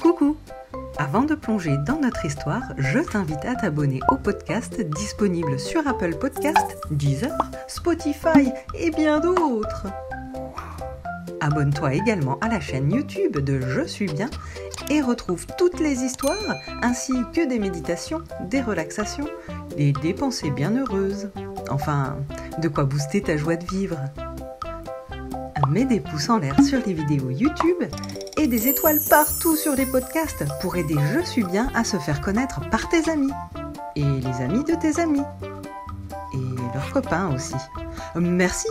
Coucou Avant de plonger dans notre histoire, je t'invite à t'abonner au podcast disponible sur Apple Podcast, Deezer, Spotify et bien d'autres. Abonne-toi également à la chaîne YouTube de Je suis bien et retrouve toutes les histoires ainsi que des méditations, des relaxations et des pensées bien heureuses. Enfin, de quoi booster ta joie de vivre. Mets des pouces en l'air sur les vidéos YouTube et des étoiles partout sur les podcasts pour aider Je suis bien à se faire connaître par tes amis et les amis de tes amis et leurs copains aussi. Merci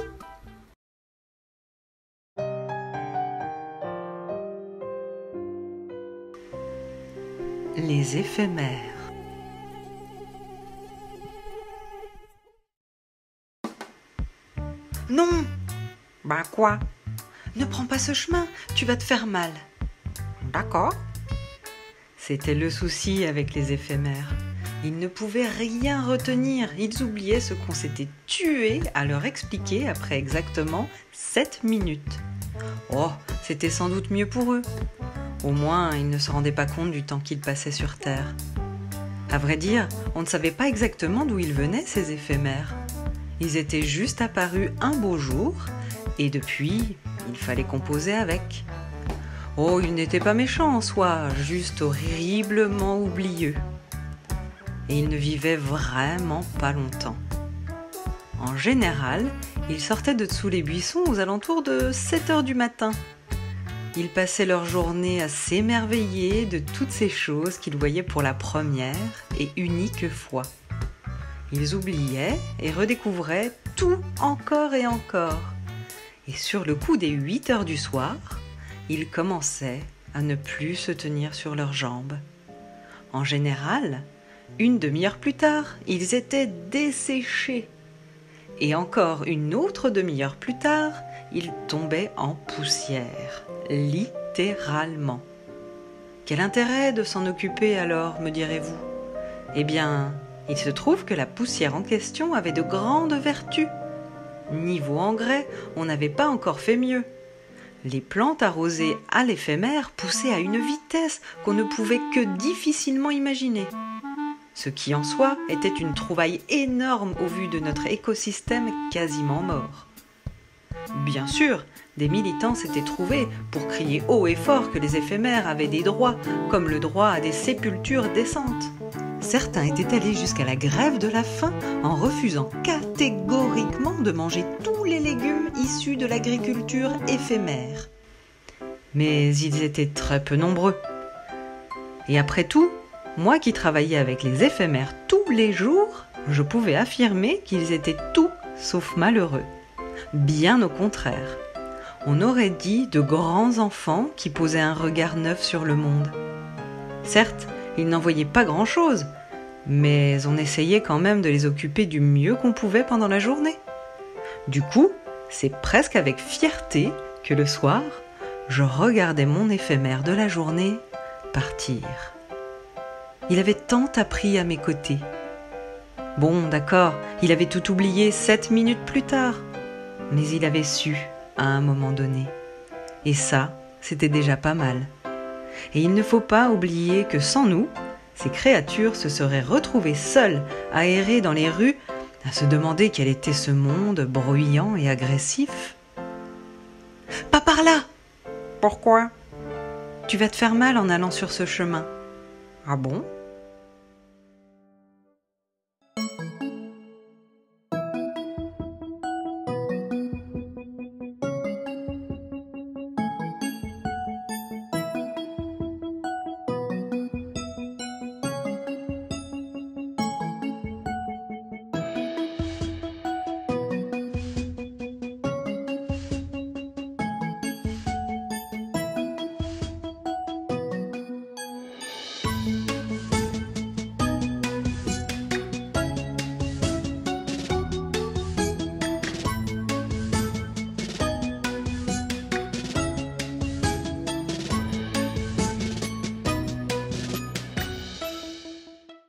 Les éphémères. Non Bah quoi? Ne prends pas ce chemin, tu vas te faire mal. D'accord. C'était le souci avec les éphémères. Ils ne pouvaient rien retenir, ils oubliaient ce qu'on s'était tué à leur expliquer après exactement 7 minutes. Oh, c'était sans doute mieux pour eux. Au moins, ils ne se rendaient pas compte du temps qu'ils passaient sur Terre. À vrai dire, on ne savait pas exactement d'où ils venaient, ces éphémères. Ils étaient juste apparus un beau jour, et depuis, il fallait composer avec. Oh, ils n'étaient pas méchants en soi, juste horriblement oublieux. Et ils ne vivaient vraiment pas longtemps. En général, ils sortaient de dessous les buissons aux alentours de 7 heures du matin, ils passaient leur journée à s'émerveiller de toutes ces choses qu'ils voyaient pour la première et unique fois. Ils oubliaient et redécouvraient tout encore et encore. Et sur le coup des 8 heures du soir, ils commençaient à ne plus se tenir sur leurs jambes. En général, une demi-heure plus tard, ils étaient desséchés. Et encore une autre demi-heure plus tard, ils tombaient en poussière littéralement. Quel intérêt de s'en occuper alors, me direz-vous? Eh bien, il se trouve que la poussière en question avait de grandes vertus. Niveau engrais, on n'avait pas encore fait mieux. Les plantes arrosées à l'éphémère poussaient à une vitesse qu'on ne pouvait que difficilement imaginer. Ce qui en soi était une trouvaille énorme au vu de notre écosystème quasiment mort. Bien sûr, des militants s'étaient trouvés pour crier haut et fort que les éphémères avaient des droits, comme le droit à des sépultures décentes. Certains étaient allés jusqu'à la grève de la faim en refusant catégoriquement de manger tous les légumes issus de l'agriculture éphémère. Mais ils étaient très peu nombreux. Et après tout, moi qui travaillais avec les éphémères tous les jours, je pouvais affirmer qu'ils étaient tout sauf malheureux. Bien au contraire on aurait dit de grands enfants qui posaient un regard neuf sur le monde. Certes, ils n'en voyaient pas grand-chose, mais on essayait quand même de les occuper du mieux qu'on pouvait pendant la journée. Du coup, c'est presque avec fierté que le soir, je regardais mon éphémère de la journée partir. Il avait tant appris à mes côtés. Bon, d'accord, il avait tout oublié sept minutes plus tard, mais il avait su à un moment donné. Et ça, c'était déjà pas mal. Et il ne faut pas oublier que sans nous, ces créatures se seraient retrouvées seules à errer dans les rues, à se demander quel était ce monde bruyant et agressif. Pas par là Pourquoi? Tu vas te faire mal en allant sur ce chemin. Ah bon?